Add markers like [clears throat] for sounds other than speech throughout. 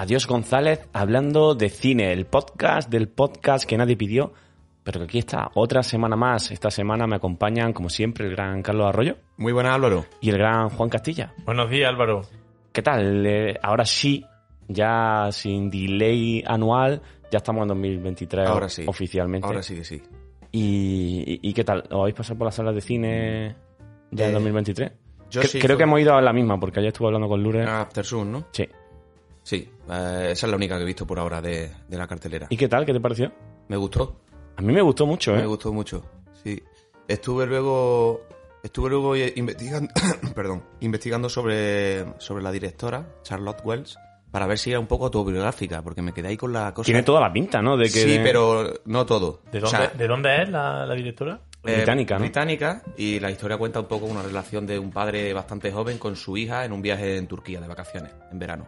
Adiós González hablando de cine, el podcast del podcast que nadie pidió, pero que aquí está otra semana más. Esta semana me acompañan, como siempre, el gran Carlos Arroyo Muy buenas, Álvaro. y el gran Juan Castilla. Buenos días, Álvaro. ¿Qué tal? Eh, ahora sí, ya sin delay anual, ya estamos en 2023 Ahora sí. oficialmente. Ahora sí que sí. ¿Y, y- y qué tal? ¿Os habéis pasado por las salas de cine ya en Eh, 2023? yo Cre- sí, Creo fue- que hemos ido a la misma, porque ayer estuve hablando con Lure. After Sun, ¿no? Sí. Sí, eh, esa es la única que he visto por ahora de, de la cartelera. ¿Y qué tal? ¿Qué te pareció? Me gustó, A mí me gustó mucho, ¿eh? me gustó mucho. Sí. Estuve luego estuve luego investigando, [coughs] perdón, investigando sobre sobre la directora Charlotte Wells para ver si era un poco autobiográfica, porque me quedé ahí con la cosa. Tiene toda la pinta, ¿no? De que Sí, pero no todo. ¿De O dónde, sea, ¿de dónde es la, la directora? Eh, Británica, ¿no? Británica, y la historia cuenta un poco una relación de un padre bastante joven con su hija en un viaje en Turquía de vacaciones, en verano.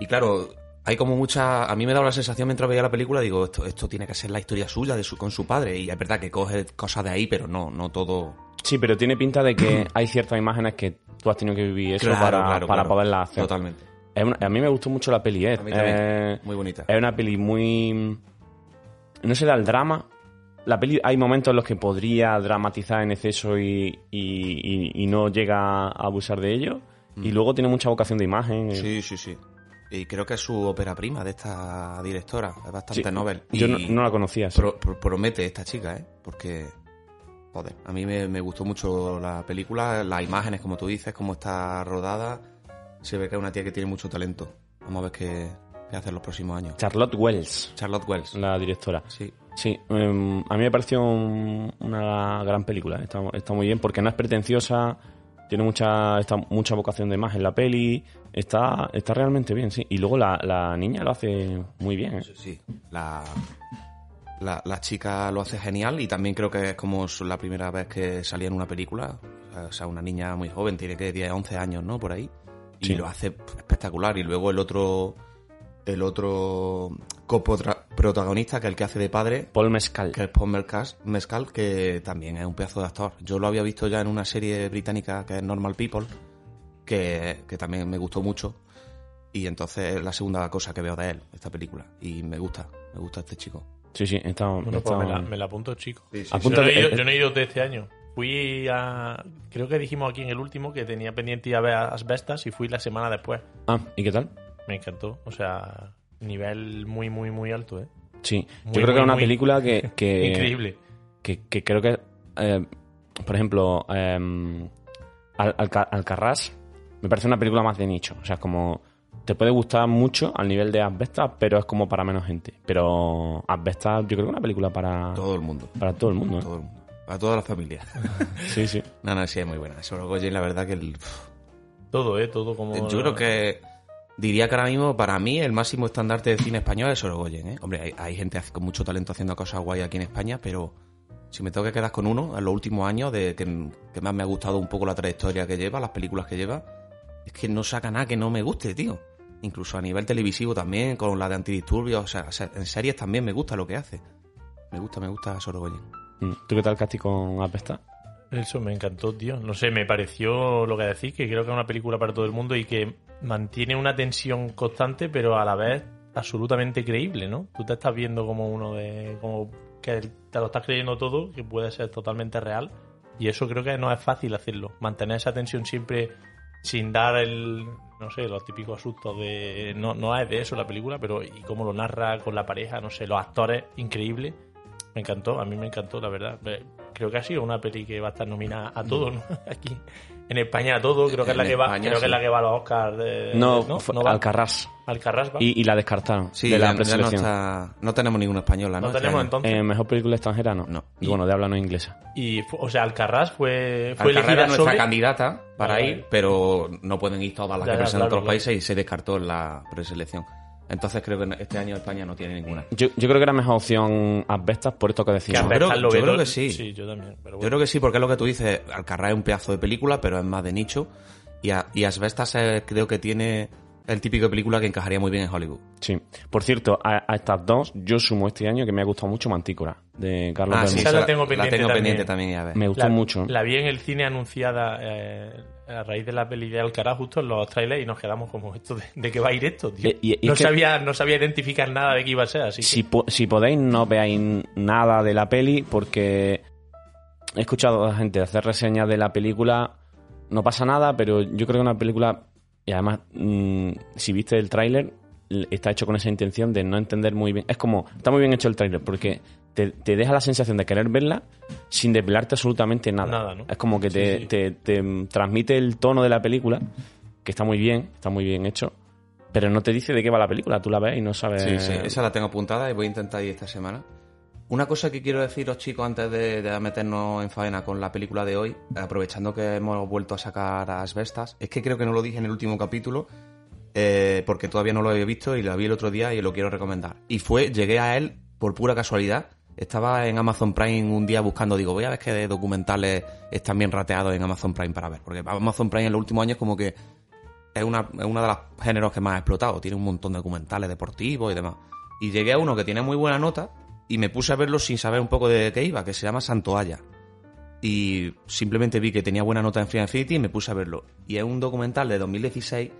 Y claro, hay como mucha... A mí me da la sensación mientras veía la película, digo, esto, esto tiene que ser la historia suya de su, con su padre, y es verdad que coge cosas de ahí, pero no, no todo... Sí, pero tiene pinta de que hay ciertas imágenes que tú has tenido que vivir eso Claro, para, claro, para claro. poderlas hacer. Totalmente. Una- a mí me gustó mucho la peli, ¿eh? A mí también. Eh, Muy bonita. es una peli muy... No sé, el drama... La peli hay momentos en los que podría dramatizar en exceso y, y- y- y no llega a abusar de ello. Y luego tiene mucha vocación de imagen. Mm. Sí, sí, sí. Y creo que es su ópera prima de esta directora, es bastante Sí. novel. Yo Y- no, no la conocía. sí. Pro- pro- promete esta chica, ¿eh? Porque, joder, a mí me, me gustó mucho la película, las imágenes, como tú dices, cómo está rodada. Se ve que es una tía que tiene mucho talento. Vamos a ver qué, qué hace en los próximos años. Charlotte Wells, Charlotte Wells. la directora. Sí. Sí, em, a mí me pareció un- una gran película. Está, está muy bien porque no es pretenciosa, tiene mucha, está, mucha vocación de imagen la peli. Está, está realmente bien, sí. Y luego la, la niña lo hace muy bien. ¿eh? Sí. La, la, la chica lo hace genial y también creo que es como la primera vez que salía en una película. O sea, una niña muy joven, tiene que 10, 11 años, ¿no? Por ahí. Y Sí. lo hace espectacular. Y luego el otro el otro coprotagonista, que el que hace de padre, Paul Mescal. que es Paul Mescal, Mescal, que también es un pedazo de actor. Yo lo había visto ya en una serie británica que es Normal People, que, que también me gustó mucho. Y entonces es la segunda cosa que veo de él, esta película. Y me gusta, me gusta este chico. Sí, sí, está, Bueno, está- pues me la, me la apunto, chico. Sí, sí, Yo no, he ido, eh, yo no he ido de este año. Fui a. Creo que dijimos aquí en el último que tenía pendiente ir a ver Asbestas y fui la semana después. Ah, ¿y qué tal? Me encantó. O sea, nivel muy, muy, muy alto, ¿eh? Sí, Muy, yo creo que es una muy- película que, [laughs] que, Increíble. que, que creo que, eh, por ejemplo, eh, Al- Alcarrás me parece una película más de nicho. O sea, es como te puede gustar mucho al nivel de Asbestas, pero es como para menos gente. Pero Asbestas yo creo que es una película para Todo el mundo. para todo el mundo. ¿eh? Todo el mundo. Para toda la familia. [laughs] Sí, sí. no, no, sí, es muy buena. Sorogoyen, la verdad que el, Todo, ¿eh? Todo como. Yo creo que diría que ahora mismo, para mí, el máximo estandarte de cine español es Sorogoyen, ¿eh? Hombre, hay, gente con mucho talento haciendo cosas guay aquí en España, pero si me tengo que quedar con uno, en los últimos años, de que, más me ha gustado un poco la trayectoria que lleva, las películas que lleva, es que no saca nada que no me guste, tío. Incluso a nivel televisivo también, con la de antidisturbios, o sea, en series también me gusta lo que hace. Me gusta, me gusta Sorogoyen. Mm. ¿Tú qué tal, Casti, con Asbestas? Eso me encantó, tío. No sé, me pareció lo que decís, que creo que es una película para todo el mundo y que mantiene una tensión constante, pero a la vez absolutamente creíble, ¿no? Tú te estás viendo como uno de. como que te lo estás creyendo todo, que puede ser totalmente real. Y eso creo que no es fácil hacerlo. Mantener esa tensión siempre sin dar el. no sé, los típicos sustos de. No, no es de eso la película, pero y cómo lo narra con la pareja, no sé, los actores, increíble. Me encantó, a mí me encantó, la verdad. Creo que ha sido una peli que va a estar nominada a todo, ¿no? [laughs] Aquí. En España a todo, creo que es la que va, España, creo que es la que va a los Oscars de, No, ¿no? ¿No va? Alcarrás. Alcarrás va. Y, y la descartaron Sí, de la no, preselección. está, no tenemos ninguna española, ¿no? no Este tenemos entonces. Eh, mejor película extranjera no. No. Y bueno, de habla no inglesa. Y, o sea, Alcarrás fue, fue Alcarrás elegida era nuestra sobre... candidata para ir, pero no pueden ir todas las Ya, que presentan claro, otros claro. países y se descartó en la preselección. Entonces creo que este año España no tiene ninguna. Yo, yo creo que era mejor opción Asbestas por esto que Que decíamos. Yo creo- lo yo que sí. Sí, yo también. Pero Yo creo que sí, porque es lo que tú dices, Alcarrás es un pedazo de película, pero es más de nicho. Y, a- y Asbestas creo que tiene el típico de película que encajaría muy bien en Hollywood. Sí. Por cierto, a, a estas dos yo sumo este año que me ha gustado mucho Mantícora, de Carlos Ah, esa la tengo pendiente también. pendiente también, ya ves. Me gustó la, mucho. La vi en el cine anunciada eh, a raíz de la peli de Alcaraz, justo en los trailers, y nos quedamos como, ¿esto de, de qué va a ir esto, tío? Eh, y- y no, es que- sabía, no sabía identificar nada de qué iba a ser, así que... Si, po- si podéis, no veáis nada de la peli porque he escuchado a gente hacer reseñas de la película. No pasa nada, pero yo creo que una película. Y además, mm, si viste el tráiler, está hecho con esa intención de no entender muy bien. Es como, está muy bien hecho el tráiler porque te, te deja la sensación de querer verla sin desvelarte absolutamente nada. Nada, ¿no? Es como que te, Sí, sí. te- te, transmite el tono de la película, que está muy bien, está muy bien hecho. Pero no te dice de qué va la película, tú la ves y no sabes. Sí, sí, esa la tengo apuntada y voy a intentar ir esta semana. Una cosa que quiero deciros, chicos, antes de, de meternos en faena con la película de hoy, aprovechando que hemos vuelto a sacar a Asbestas, es que creo que no lo dije en el último capítulo, eh, porque todavía no lo había visto y la vi el otro día y lo quiero recomendar. Y fue, llegué a él por pura casualidad. Estaba en Amazon Prime un día buscando, digo, voy a ver qué documentales están bien rateados en Amazon Prime para ver. Porque Amazon Prime en los últimos años como que es una, es una de los géneros que más ha explotado. Tiene un montón de documentales deportivos y demás. Y llegué a uno que tiene muy buena nota y me puse a verlo sin saber un poco de qué iba, que se llama Santoalla. Y simplemente vi que tenía buena nota en Free Infinity y me puse a verlo. Y es un documental de 2016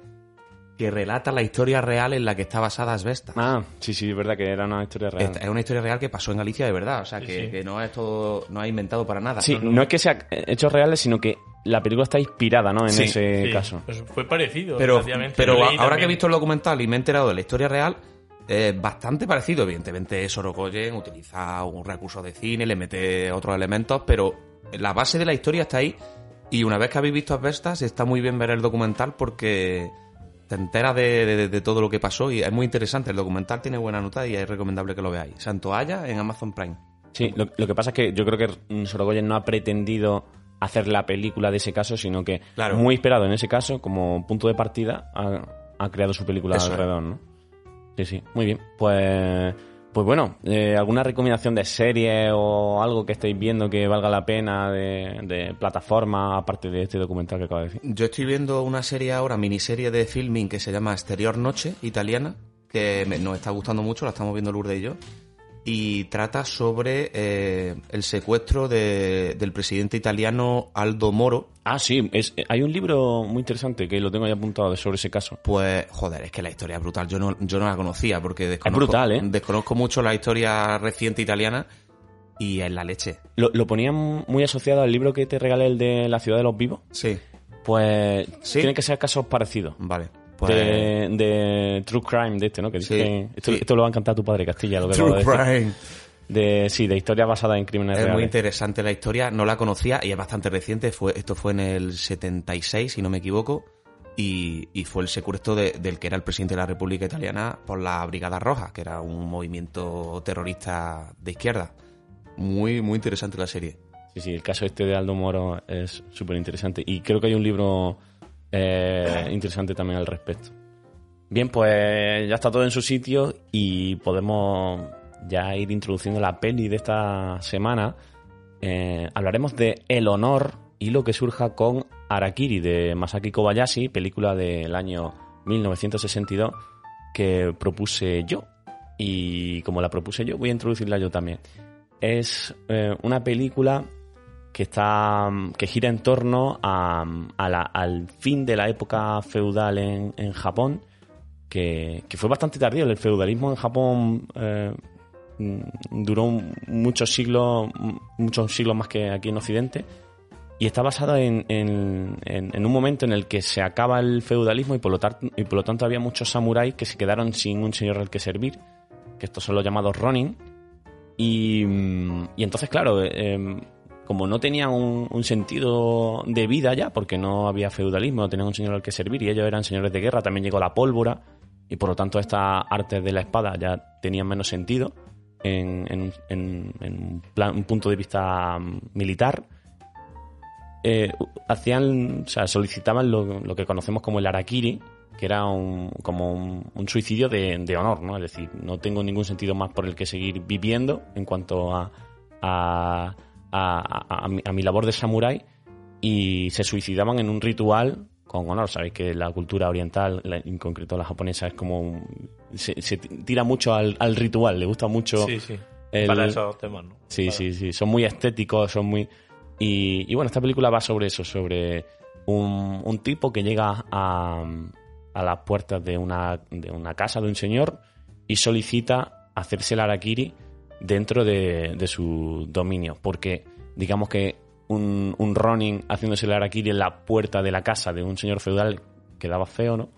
que relata la historia real en la que está basada Asbestas. Ah, sí, sí, es verdad que era una historia real. Esta- Es una historia real que pasó en Galicia de verdad, o sea, Sí, que, sí. que no es todo, no ha inventado para nada. Sí, no es que sea hechos reales, sino que la película está inspirada, ¿no? En Sí, ese Sí, caso. pues fue parecido, Pero, pero ahora que he visto el documental y me he enterado de la historia real, es bastante parecido. Evidentemente, Sorogoyen utiliza un recurso de cine, le mete otros elementos, pero la base de la historia está ahí. Y una vez que habéis visto Asbestas, está muy bien ver el documental porque te enteras de, de- de todo lo que pasó y es muy interesante. El documental tiene buena nota y es recomendable que lo veáis. Santoalla en Amazon Prime. Sí, lo, lo que pasa es que yo creo que Sorogoyen no ha pretendido hacer la película de ese caso, sino que Claro. muy inspirado en ese caso, como punto de partida, ha, ha creado su película Eso es. alrededor, ¿no? Sí, sí, muy bien. Pues, pues bueno, eh, ¿alguna recomendación de serie o algo que estéis viendo que valga la pena de, de plataforma, aparte de este documental que acabo de decir? Yo estoy viendo una serie ahora, miniserie de filming que se llama Exterior Noche, italiana, que me- nos está gustando mucho, la estamos viendo Lourdes y yo, y trata sobre eh, el secuestro de- del presidente italiano Aldo Moro. Ah, sí, es, hay un libro muy interesante que lo tengo ahí apuntado sobre ese caso. Pues, joder, es que la historia es brutal. Yo no, yo no la conocía porque desconozco, brutal, ¿eh? desconozco mucho la historia reciente italiana y es la leche. Lo, lo ponían muy asociado al libro que te regalé, el de La ciudad de los vivos. Sí, Pues ¿Sí? tienen que ser casos parecidos. vale. Pues, De, de True Crime, de este, ¿no? Que Sí, dicen- esto, sí. esto lo va a encantar a tu padre, Castilla, lo que True. Crime. De, sí, de historias basadas en crímenes Es muy reales. interesante la historia, no la conocía y es bastante reciente. Fue, esto fue en el 76, si no me equivoco, y, y fue el secuestro de- del que era el presidente de la República Italiana por la Brigada Roja, que era un movimiento terrorista de izquierda. Muy, muy interesante la serie. Sí, sí, el caso este de Aldo Moro es súper interesante. Y creo que hay un libro eh, interesante también al respecto. Bien, pues ya está todo en su sitio y podemos ya ir introduciendo la peli de esta semana. Eh, hablaremos de El honor y lo que surja con Arakiri de Masaki Kobayashi, película del año 1962 que propuse yo. Y como la propuse yo, voy a introducirla yo también. Es eh, una película que está que gira en torno a, a la- al fin de la época feudal en, en Japón, que, que fue bastante tardío. El feudalismo en Japón eh, duró muchos siglos, muchos siglos más que aquí en Occidente. Y está basada en, en- un momento en el que se acaba el feudalismo y por, lo tar- y por lo tanto había muchos samuráis que se quedaron sin un señor al que servir, que estos son los llamados Ronin. Y, y entonces, claro, eh, como no tenían un, sentido de vida ya, porque no había feudalismo, no tenían un señor al que servir y ellos eran señores de guerra, también llegó la pólvora y por lo tanto estas artes de la espada ya tenían menos sentido en, en- en- en un plan- un punto de vista militar. Eh, hacían, o sea, solicitaban lo, que conocemos como el harakiri, que era un, como un, suicidio de, de honor, ¿no? Es decir, no tengo ningún sentido más por el que seguir viviendo en cuanto a, a, a- mi, a mi labor de samurái y se suicidaban en un ritual con honor. Sabéis que la cultura oriental, en concreto la japonesa, es como... se, se tira mucho al, al ritual, le gusta mucho... Sí, sí. el- Para esos temas, ¿no? Sí, Para- sí, sí. Son muy estéticos, son muy. Y, y bueno, esta película va sobre eso, sobre un, un tipo que llega a, a las puertas de una, de una casa de un señor y solicita hacerse el Arakiri dentro de, su dominio. Porque, digamos que un, un Ronin haciéndose el Arakiri en la puerta de la casa de un señor feudal quedaba feo, ¿no?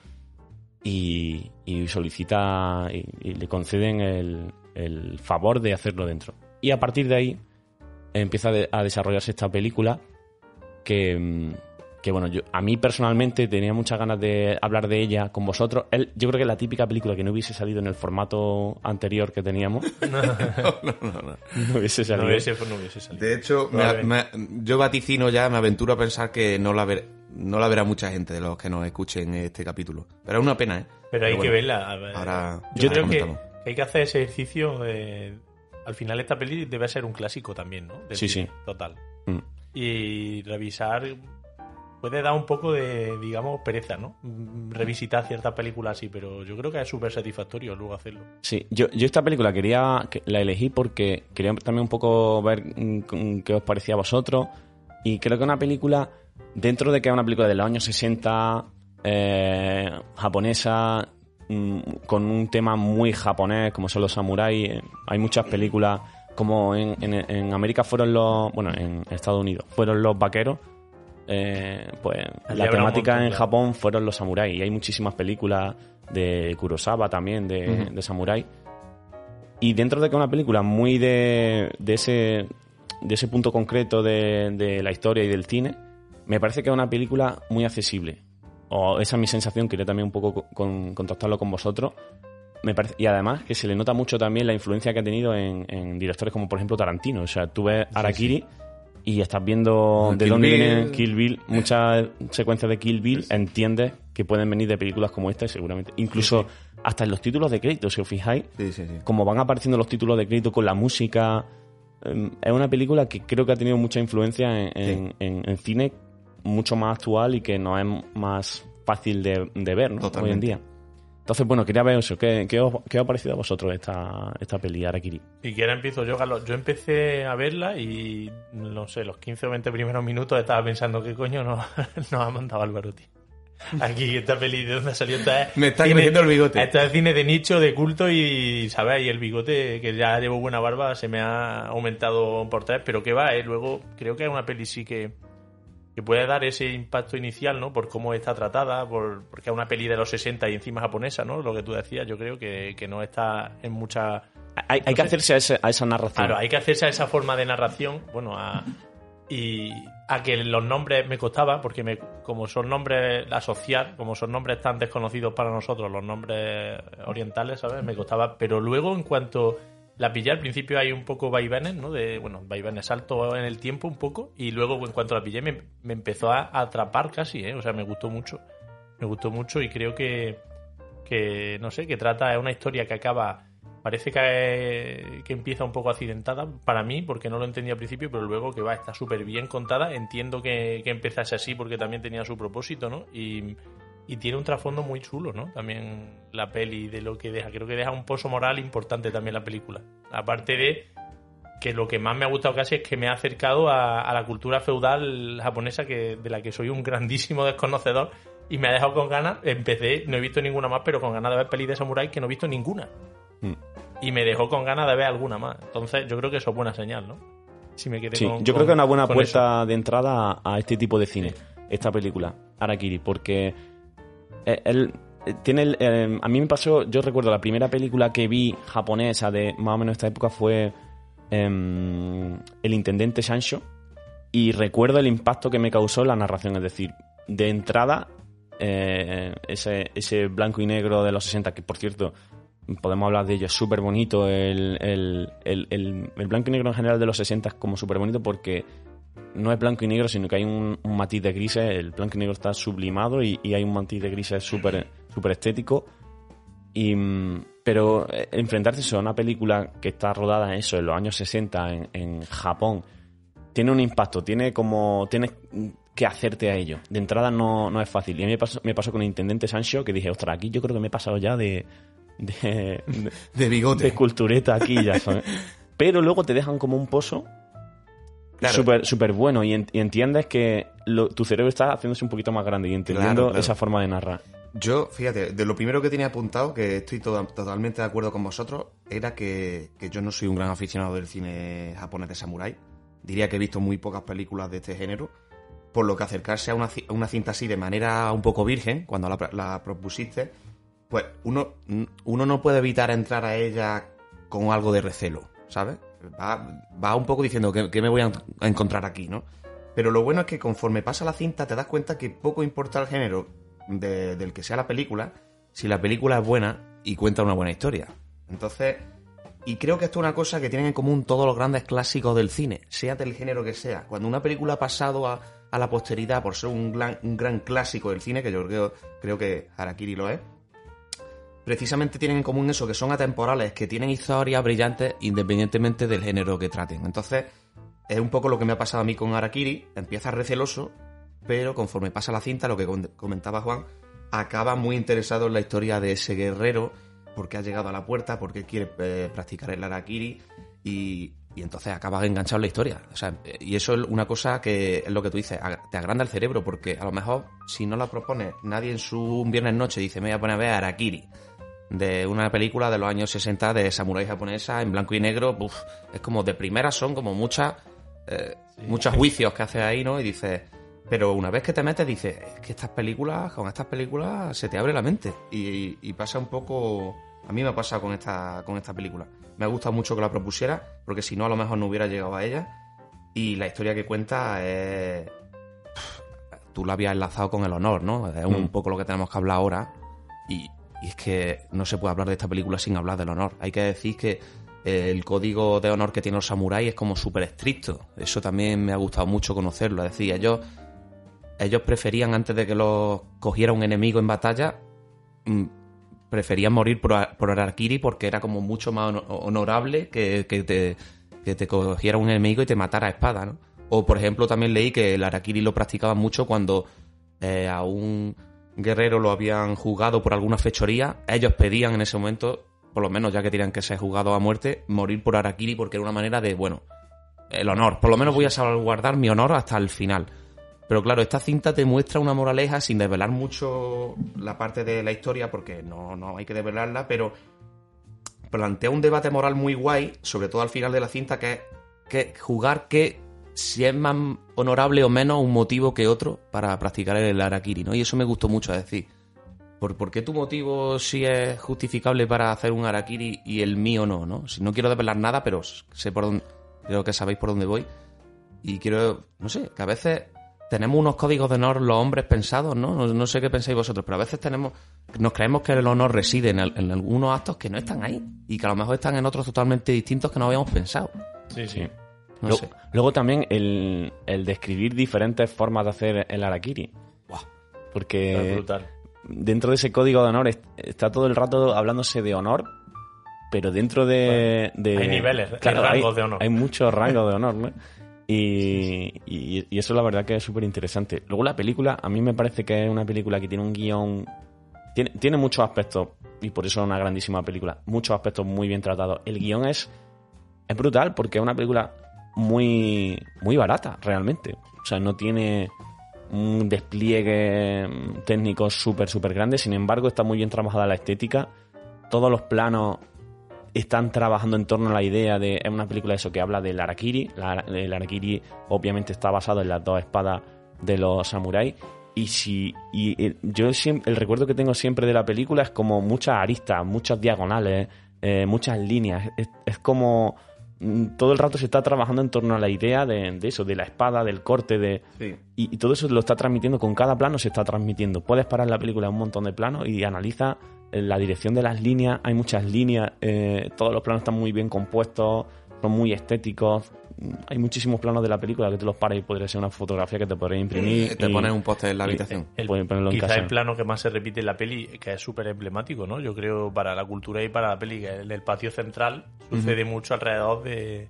y, y solicita y, y le conceden el, el favor de hacerlo dentro. Y a partir de ahí empieza a desarrollarse esta película que, mm, que, bueno, yo, a mí personalmente tenía muchas ganas de hablar de ella con vosotros. Él, yo creo que es la típica película que no hubiese salido en el formato anterior que teníamos. [laughs] no, No salido. hubiese, no hubiese salido. De hecho, me- Probablemente. me- yo vaticino ya, me aventuro a pensar que no la, ver- no la verá mucha gente de los que nos escuchen este capítulo. Pero es una pena, ¿eh? Pero hay que bueno, verla. ver. Ahora Yo creo que, hay que hacer ese ejercicio. de- al final, esta peli debe ser un clásico también, ¿no? Del Sí, cine, sí. Total. Mm. Y revisar. Puede dar un poco de, digamos, pereza, ¿no? Mm, Revisitar ciertas películas así, pero yo creo que es súper satisfactorio luego hacerlo. Sí, yo, yo esta película quería, que- la elegí porque quería también un poco ver mm, qué os parecía a vosotros. Y creo que una película, dentro de que es una película de los años 60, eh, japonesa, mm, con un tema muy japonés, como son los samuráis, eh, hay muchas películas, como en, en- en América fueron los, bueno, en Estados Unidos, fueron los vaqueros. Eh, pues Allí la temática montón, en. Japón fueron los samuráis y hay muchísimas películas de Kurosawa también, de, de samurái. Y dentro de que una película muy de, de ese de ese punto concreto de, de la historia y del cine, me parece que es una película muy accesible. O esa es mi sensación, quería también un poco con, contactarlo con vosotros. Me parece, y además que se le nota mucho también la influencia que ha tenido en, en directores como por ejemplo Tarantino. O sea, tú ves Arakiri y estás viendo de Kill dónde Bill. viene Kill Bill, muchas secuencias de Kill Bill, entiendes que pueden venir de películas como esta y seguramente. Incluso hasta en los títulos de crédito, si os fijáis, Sí, sí, sí. como van apareciendo los títulos de crédito con la música. em, Es una película que creo que ha tenido mucha influencia en, en- Sí. en- en cine mucho más actual y que no es más fácil de, de ver ¿no? hoy en día. Entonces, bueno, quería ver eso. ¿Qué, qué os, qué os ha parecido a vosotros esta, esta peli, Arakiri? Si quieres empiezo yo, Carlos. Yo empecé a verla y, no sé, los 15 o 20 primeros minutos estaba pensando, ¿qué coño nos, [laughs] nos ha mandado Álvaro, tío? Aquí, esta peli, ¿de dónde salió? Esta es Me está cine- creciendo el bigote. Esto es cine de nicho, de culto y, ¿sabes? Y el bigote, que ya llevo buena barba, se me ha aumentado por tres, pero que va, ¿eh? Luego creo que es una peli sí que, que puede dar ese impacto inicial, ¿no? Por cómo está tratada, por, porque es una peli de los 60 y encima japonesa, ¿no? Lo que tú decías, yo creo que, que no está en mucha... Hay, que hacerse a, ese- a esa narración. Claro, hay que hacerse a esa forma de narración, bueno, a, y a que los nombres me costaba, porque me, como son nombres asociar, como son nombres tan desconocidos para nosotros, los nombres orientales, ¿sabes? Me costaba, pero luego en cuanto la pillé al principio hay un poco vaivenes, ¿no? De, bueno, vaivenes, salto en el tiempo un poco, y luego en cuanto la pillé me, me empezó a atrapar casi, ¿eh? O sea, me gustó mucho, me gustó mucho y creo que, que no sé, que trata, es una historia que acaba Parece que, que empieza un poco accidentada para mí, porque no lo entendía al principio, pero luego que va, está súper bien contada. Entiendo que, que empezase así porque también tenía su propósito, ¿no? Y, y tiene un trasfondo muy chulo, ¿no? También la peli de lo que deja. Creo que deja un pozo moral importante también la película. Aparte de que lo que más me ha gustado casi es que me ha acercado a, a la cultura feudal japonesa, que, de la que soy un grandísimo desconocedor, y me ha dejado con ganas. Empecé, no he visto ninguna más, pero con ganas de ver pelis de samurái que no he visto ninguna Mm. y me dejó con ganas de ver alguna más. Entonces, yo creo que eso es buena señal, ¿no? Si me quedé Sí, con- yo con- creo que es una buena puerta de entrada a, a este tipo de cine, esta película, Arakiri, porque eh, él eh, tiene el, eh, a mí me pasó, yo recuerdo la primera película que vi japonesa de más o menos esta época fue em, El Intendente Sancho, y recuerdo el impacto que me causó la narración. Es decir, de entrada, eh, ese, ese blanco y negro de los 60, que por cierto, podemos hablar de ello, es súper bonito. El, el, el blanco y negro en general de los 60 es como súper bonito porque no es blanco y negro, sino que hay un, un matiz de grises. El blanco y negro está sublimado y, y hay un matiz de grises súper súper estético. Y, mm, pero eh, enfrentarse a una película que está rodada en eso, en los años 60, en, en Japón, tiene un impacto, tiene como. Tienes que hacerte a ello. De entrada no, no es fácil. Y a mí me pasó, me pasó con el Intendente Sancho que dije, ostras, aquí yo creo que me he pasado ya de. de, de, De bigote. de cultureta aquí ya, ¿sabes? [laughs] Pero luego te dejan como un pozo Claro. súper súper bueno y, en- y entiendes que lo- tu cerebro está haciéndose un poquito más grande y entendiendo Claro, claro. esa forma de narrar. Yo, fíjate, de lo primero que tenía apuntado, que estoy to- totalmente de acuerdo con vosotros, era que, que yo no soy un gran aficionado del cine japonés de samurái. Diría que he visto muy pocas películas de este género. Por lo que acercarse a una, a una cinta así de manera un poco virgen, cuando la, la propusiste, pues uno, uno no puede evitar entrar a ella con algo de recelo, ¿sabes? Va, va un poco diciendo que, me voy a, encontrar aquí, ¿no? Pero lo bueno es que conforme pasa la cinta te das cuenta que poco importa el género de- del que sea la película, si la película es buena y cuenta una buena historia. Entonces, y creo que esto es una cosa que tienen en común todos los grandes clásicos del cine, sea del género que sea. Cuando una película ha pasado a, la posteridad por ser un gran, un gran clásico del cine, que yo creo, creo que Harakiri lo es, precisamente tienen en común eso, que son atemporales, que tienen historias brillantes independientemente del género que traten. Entonces, es un poco lo que me ha pasado a mí con Arakiri. Empieza receloso, pero conforme pasa la cinta, lo que com- comentaba Juan, acaba muy interesado en la historia de ese guerrero, porque ha llegado a la puerta, porque quiere eh, practicar el Arakiri, y, entonces acaba enganchado en la historia. Eh, y eso es una cosa que es lo que tú dices, te agranda el cerebro, porque a lo mejor si no la propone nadie en su viernes noche dice, me voy a poner a ver Arakiri de una película de los años 60 de samurái japonesa en blanco y negro, uf, es como de primera son como muchas eh, muchos juicios que haces ahí, ¿no? Y dices, pero una vez que te metes dices, es que estas películas, con estas películas se te abre la mente y, y pasa un poco, a mí me ha pasado con esta con esta película. Me ha gustado mucho que la propusiera, porque si no a lo mejor no hubiera llegado a ella y la historia que cuenta es tú la habías enlazado con el honor, ¿no? Es un Mm. poco lo que tenemos que hablar ahora. Y, y es que no se puede hablar de esta película sin hablar del honor. Hay que decir que eh, el código de honor que tienen los samuráis es como súper estricto. Eso también me ha gustado mucho conocerlo. Es decir, ellos, preferían, antes de que los cogiera un enemigo en batalla, mm, preferían morir por, por Arakiri porque era como mucho más hono- honorable que, que te, que te cogiera un enemigo y te matara a espada, ¿no? O, por ejemplo, también leí que el Arakiri lo practicaban mucho cuando eh, a un guerrero lo habían jugado por alguna fechoría. Ellos pedían en ese momento, por lo menos ya que tenían que ser jugados a muerte, morir por Arakiri porque era una manera de, bueno, el honor. Por lo menos voy a salvaguardar mi honor hasta el final. Pero claro, esta cinta te muestra una moraleja sin desvelar mucho la parte de la historia, porque no, no hay que desvelarla, pero plantea un debate moral muy guay, sobre todo al final de la cinta, que es que jugar que si es más honorable o menos un motivo que otro para practicar el Arakiri, ¿no? Y eso me gustó mucho, es decir, ¿por, por qué tu motivo sí es justificable para hacer un Arakiri y el mío no, ¿no? Si no quiero desvelar nada, pero sé por dónde, creo que sabéis por dónde voy. Y quiero, no sé, que a veces tenemos unos códigos de honor los hombres pensados, ¿no? No, no sé qué pensáis vosotros, pero a veces tenemos, nos creemos que el honor reside en, el- en algunos actos que no están ahí y que a lo mejor están en otros totalmente distintos que no habíamos pensado. Sí, sí. No Luego, sé. luego también el, el describir diferentes formas de hacer el Arakiri. Porque brutal. dentro de ese código de honor est- está todo el rato hablándose de honor, pero dentro de... de- hay niveles, hay rangos de honor. Hay muchos [laughs] rangos de honor, ¿no? Y, y- y eso la verdad que es súper interesante. Luego la película, a mí me parece que es una película que tiene un guion... Tiene, tiene muchos aspectos, y por eso es una grandísima película, muchos aspectos muy bien tratados. El guion es, es brutal porque es una película muy, muy barata, realmente. O sea, no tiene un despliegue técnico súper, súper grande. Sin embargo, está muy bien trabajada la estética. Todos los planos están trabajando en torno a la idea de. Es una película eso que habla del Arakiri. La- el Arakiri, obviamente, está basado en las dos espadas de los samuráis. Y si. Y yo siempre, el recuerdo que tengo siempre de la película es como muchas aristas, muchas diagonales, eh, muchas líneas. Es, como todo el rato se está trabajando en torno a la idea de, de eso, de la espada, del corte, de Sí. y, y todo eso lo está transmitiendo, con cada plano se está transmitiendo. Puedes parar la película en un montón de planos y analiza eh, la dirección de las líneas, hay muchas líneas, eh, todos los planos están muy bien compuestos, son muy estéticos. Hay muchísimos planos de la película que te los paras y podría ser una fotografía que te podrías imprimir. Eh, Te y- pones un póster en la habitación. El- ponerlo en quizá casa. el plano que más se repite en la peli, que es súper emblemático, ¿no? Yo creo para la cultura y para la peli, que es el patio central, sucede mucho alrededor de...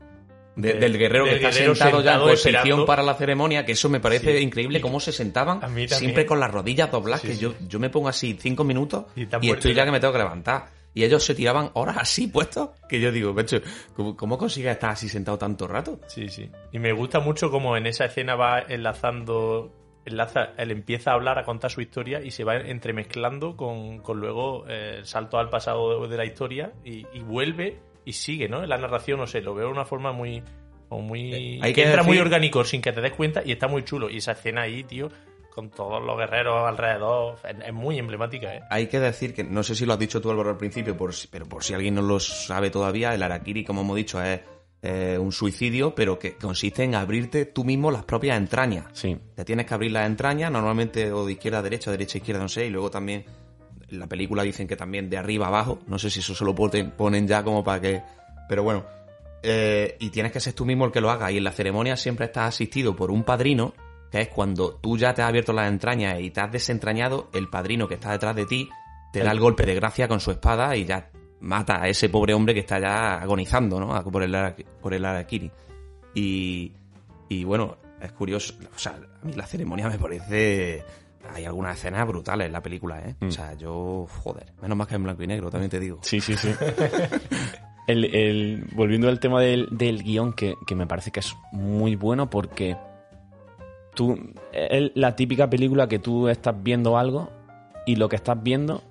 De- de- del guerrero que está guerrero sentado, ya en posición esperando. para la ceremonia, que eso me parece Sí. increíble cómo se sentaban siempre con las rodillas dobladas, Sí, que sí. yo, yo me pongo así cinco minutos Y estoy ya que me tengo que levantar. Y ellos se tiraban horas así puestos, que yo digo, pecho, ¿cómo, cómo consigues estar así sentado tanto rato? Sí, sí. Y me gusta mucho como en esa escena va enlazando, enlaza, él empieza a hablar, a contar su historia y se va entremezclando con, con luego eh, el salto al pasado de, la historia y, y vuelve y sigue, ¿no? La narración, no sé, lo veo de una forma muy... como muy hay que que entra muy orgánico sin que te des cuenta y está muy chulo. Y esa escena ahí, tío, con todos los guerreros alrededor, es, es muy emblemática, ¿eh? Hay que decir que, no sé si lo has dicho tú Álvaro al principio, por si- pero por si alguien no lo sabe todavía, el Arakiri, como hemos dicho, es eh, un suicidio, pero que consiste en abrirte tú mismo las propias entrañas. Sí. Te tienes que abrir las entrañas, normalmente o de izquierda a derecha, derecha a izquierda, no sé, y luego también en la película dicen que también de arriba a abajo, no sé si eso se lo ponen, ponen ya como para que... Pero bueno, eh, y tienes que ser tú mismo el que lo haga, y en la ceremonia siempre estás asistido por un padrino, que es cuando tú ya te has abierto las entrañas y te has desentrañado, el padrino que está detrás de ti te da el golpe de gracia con su espada y ya mata a ese pobre hombre que está ya agonizando, ¿no? Por el, por el Arakiri. Y, y bueno, es curioso. O sea, a mí la ceremonia me parece. Hay algunas escenas brutales en la película, ¿eh? Mm. O sea, yo. Joder. Menos más que en blanco y negro, también te digo. Sí, sí, sí. [laughs] el, el- volviendo al tema del, del guion, que, que me parece que es muy bueno porque tú, es la típica película que tú estás viendo algo y lo que estás viendo,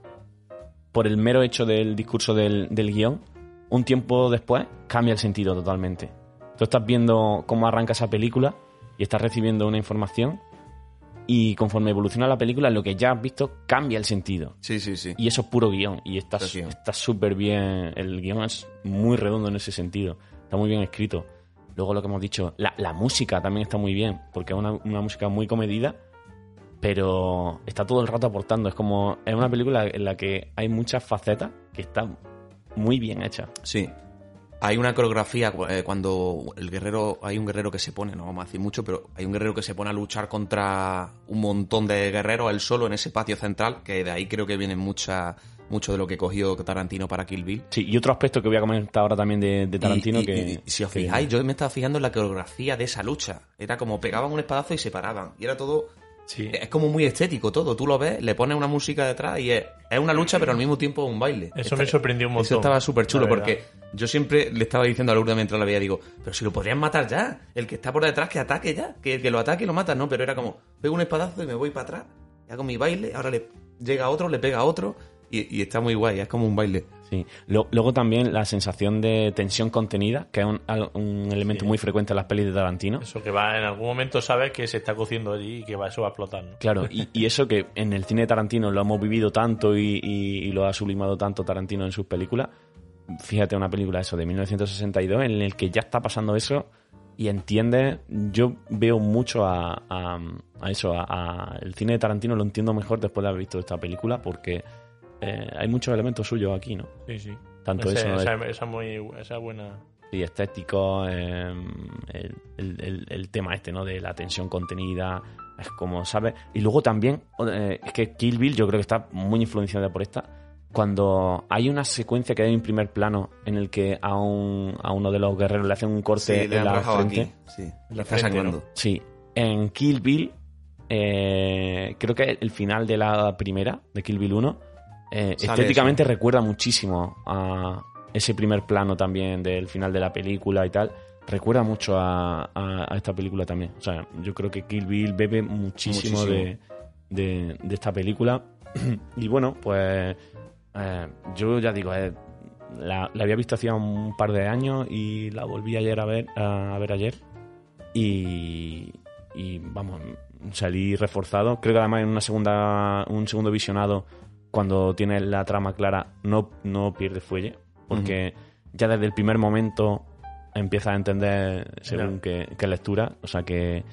por el mero hecho del discurso del, del guion, un tiempo después cambia el sentido totalmente. Tú estás viendo cómo arranca esa película y estás recibiendo una información y conforme evoluciona la película, lo que ya has visto cambia el sentido. Sí, sí, sí. Y eso es puro guion. Y está súper bien. El guion es muy redondo en ese sentido. Está muy bien escrito. Luego lo que hemos dicho, la, la música también está muy bien. Porque es una, una música muy comedida. Pero está todo el rato aportando. Es como. Es una película en la que hay muchas facetas que están muy bien hechas. Sí. Hay una coreografía eh, cuando el guerrero, hay un guerrero que se pone, no vamos a decir mucho, pero hay un guerrero que se pone a luchar contra un montón de guerreros, él solo en ese patio central, que de ahí creo que viene mucha, mucho de lo que cogió Tarantino para Kill Bill. Sí, y otro aspecto que voy a comentar ahora también de, de Tarantino Y- y- que. y si os que- fijáis, yo me estaba fijando en la coreografía de esa lucha. Era como pegaban un espadazo y se paraban. Y era todo. Sí. Es como muy estético todo. Tú lo ves, le pones una música detrás y es, es una lucha, pero al mismo tiempo un baile. Eso Está- me sorprendió un montón. Eso estaba súper chulo porque yo siempre le estaba diciendo a Lourdes mientras la veía, digo, pero si lo podrían matar ya. El que está por detrás que ataque ya. Que el que lo ataque lo mata. No, pero era como, pego un espadazo y me voy para atrás. Y hago mi baile. Ahora le llega a otro, le pega a otro. Y, y está muy guay. Es como un baile. Sí. Lo- Luego también la sensación de tensión contenida, que es un, al- un elemento Sí. muy frecuente en las pelis de Tarantino. Eso que va, en algún momento sabes que se está cociendo allí y que va, eso va a explotar, ¿no? Claro, [laughs] y, y eso que en el cine de Tarantino lo hemos vivido tanto y, y- y lo ha sublimado tanto Tarantino en sus películas. Fíjate una película eso de 1962 en el que ya está pasando eso y entiendes, yo veo mucho a, a- a eso, a, a- el cine de Tarantino lo entiendo mejor después de haber visto esta película porque eh, hay muchos elementos suyos aquí, ¿no? Sí, sí. Tanto Ese- eso ¿no? esa, de- esa muy, esa buena... y estético, eh, el, el- el- el tema este, ¿no? De la tensión contenida, es como, ¿sabes? Y luego también, eh, es que Kill Bill yo creo que está muy influenciada por esta. Cuando hay una secuencia que hay en primer plano en el que a, un, a uno de los guerreros le hacen un corte le en la frente. aquí. Sí, En la está frente, sangrando. Sí, en Kill Bill, eh, creo que el final de la primera, de Kill Bill 1, eh, estéticamente recuerda muchísimo a ese primer plano también del final de la película y tal. Recuerda mucho a, a- a esta película también. O sea, yo creo que Kill Bill bebe muchísimo, Muchísimo. De, de- de esta película. [clears throat] y bueno, pues eh, yo ya digo, eh, la, la había visto hacía un par de años y la volví ayer a ver, a, ver ayer. Y, y vamos, salí reforzado. Creo que además en una segunda, un segundo visionado, cuando tienes la trama clara, no, no pierde fuelle. Porque ya desde el primer momento empiezas a entender según qué, qué lectura. O sea que,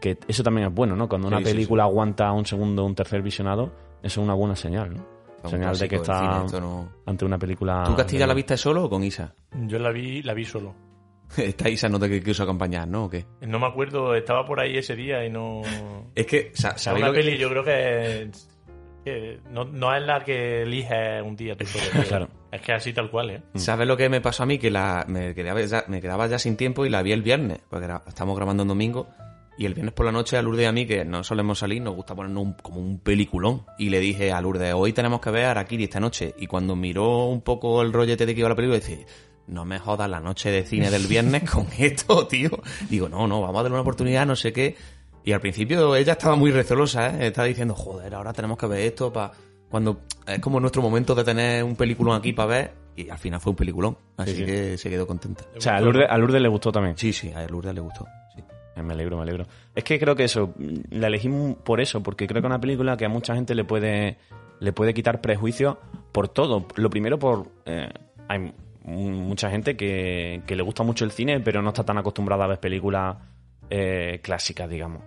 que eso también es bueno, ¿no? Cuando una Sí, sí, película aguanta un segundo, un tercer visionado, eso es una buena señal, ¿no? Un Señal de que del está cine, esto no- ante una película. ¿Tú Castilla de- la viste solo o con Isa? Yo la vi, la vi solo. [laughs] Esta Isa no te quiso acompañar, ¿no? ¿O qué? No me acuerdo, estaba por ahí ese día y no... Es que, ¿sabéis una lo que- peli, yo creo que, que no, no es la que eliges un día tú solo. [laughs] Claro. Es que así tal cual, ¿eh? ¿Sabes lo que me pasó a mí? Que la, me, quedaba ya, me quedaba ya sin tiempo y la vi el viernes, porque era- estamos grabando en domingo. Y el viernes por la noche a Lourdes y a mí, que no solemos salir, nos gusta ponernos un- como un peliculón. Y le dije a Lourdes, hoy tenemos que ver Arakiri esta noche. Y cuando miró un poco el rollete de que iba la película, dice, no me jodas la noche de cine del viernes con [laughs] esto, tío. Digo, no, no, vamos a darle una oportunidad, no sé qué. Y al principio ella estaba muy recelosa, ¿eh? Estaba diciendo, joder, ahora tenemos que ver esto para... Cuando es como nuestro momento de tener un peliculón aquí para ver, y al final fue un peliculón. Así Sí, sí. que se quedó contenta. O sea, a Lourdes, a Lourdes le gustó también. Sí, sí, a Lourdes le gustó. sí. Eh, Me alegro, me alegro. Es que creo que eso, la elegí por eso, porque creo que es una película que a mucha gente le puede, le puede quitar prejuicios por todo. Lo primero por... eh, hay mucha gente que, que le gusta mucho el cine, pero no está tan acostumbrada a ver películas eh, clásicas, digamos.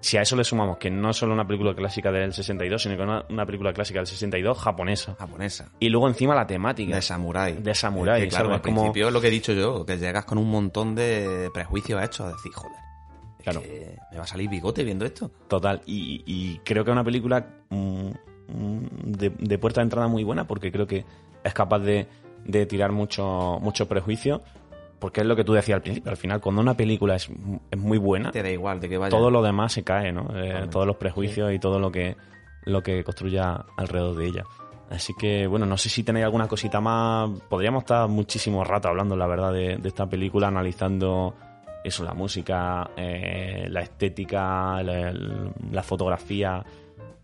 Si a eso le sumamos que no es solo una película clásica del 62, sino que una, una película clásica del 62 japonesa. Japonesa. Y luego encima la temática. De samurái. De samurái, Es que, claro, al Como- principio es lo que he dicho yo, que llegas con un montón de prejuicios hechos a decir, joder, es Claro. que me va a salir bigote viendo esto. Total, y, y creo que es una película mm, de, de puerta de entrada muy buena porque creo que es capaz de, de tirar mucho, mucho prejuicio porque es lo que tú decías al principio. Al final, cuando una película es, es muy buena, Te da igual de que vaya. todo lo demás se cae, ¿no? Eh, todos los prejuicios y todo lo que, lo que construya alrededor de ella. Así que, bueno, no sé si tenéis alguna cosita más. Podríamos estar muchísimo rato hablando, la verdad, de, de esta película, analizando eso, la música, eh, la estética, la, la fotografía,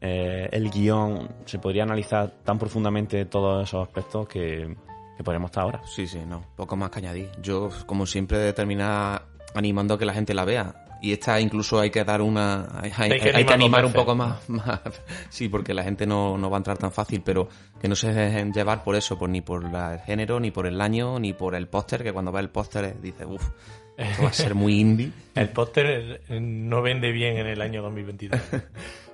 eh, el guion. Se podría analizar tan profundamente todos esos aspectos que, que podríamos estar ahora. Sí, sí, no, poco más que añadir. Yo, como siempre, termina animando a que la gente la vea. Y esta incluso hay que dar una... Hay, hay- Hay que hay que animar un poco más, más- [laughs] Sí, porque la gente no, no va a entrar tan fácil, pero que no se dejen llevar por eso, por, ni por el género, ni por el año, ni por el póster, que cuando ve el póster eh, dice, uff, esto va a ser muy indie. [laughs] El póster eh, no vende bien en el año 2022. [laughs]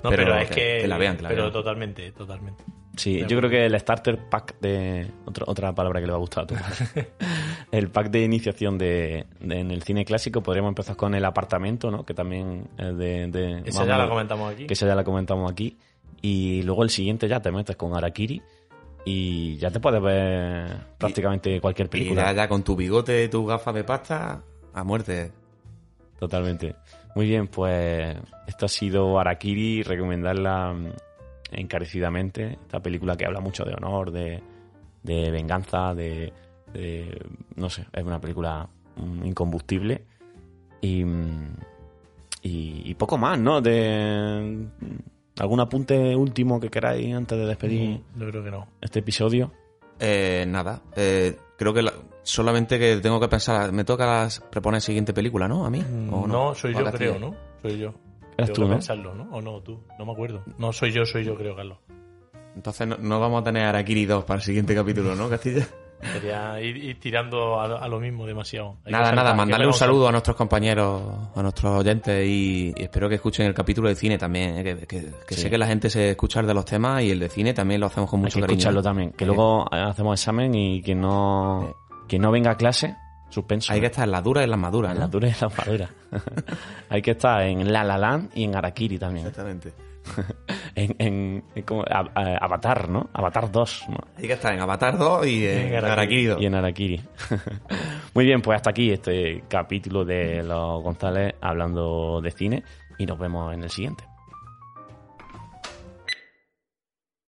No, Pero pero, es que- que... que la vean, que la pero vean. totalmente, totalmente. Sí, yo creo que el starter pack de. Otra, otra palabra que le va a gustar a todos. [laughs] el pack de iniciación de, de- en el cine clásico. Podríamos empezar con el apartamento, ¿no? Que también es de. de ya o la menos- comentamos aquí. Que esa ya la comentamos aquí. Y luego el siguiente ya te metes con Arakiri. Y ya te puedes ver prácticamente cualquier Y película. ya, ya con tu bigote y tus gafas de pasta, a muerte. Totalmente. Muy bien, pues esto ha sido Arakiri, recomendarla mm, encarecidamente. Esta película que habla mucho de honor, de, de venganza, de, de- No sé, es una película mm, incombustible. Y, mm, y, y poco más, ¿no? De, mm, ¿Algún apunte último que queráis antes de despedir Yo creo que no. este episodio? Eh, nada, eh, creo que la- solamente que tengo que pensar, me toca proponer la siguiente película, ¿no? A mí. ¿O No, soy yo, creo. ¿no? Soy yo. Eres Tengo tú, que ¿no? pensarlo, ¿no? O no, tú. No me acuerdo. No, soy yo, soy yo, creo, Carlos. Entonces no, no vamos a tener Arakiri 2 para el siguiente capítulo, ¿no, Castilla? Sería ir, ir tirando a, a lo mismo demasiado. Hay nada, nada, mandarle un saludo a nuestros compañeros, a nuestros oyentes y, y espero que escuchen el capítulo de cine también, eh, que, que- que Sí. sé que la gente se escucha de los temas y el de cine también lo hacemos con Hay mucho que cariño. escucharlo también. Que Eh, luego hacemos examen y que no, que no venga a clase, suspenso. Hay que estar en la dura y en la madura, En la dura y en la madura. [laughs] Hay que estar en La La Land y en Arakiri también. Exactamente. [laughs] En, en- en como- a- a- Avatar, ¿no? Avatar 2, ¿no? Hay que estar en Avatar 2 y en En Arakiri. Arakiri 2. Y en Arakiri. [laughs] Muy bien, pues hasta aquí este capítulo de los González hablando de cine y nos vemos en el siguiente.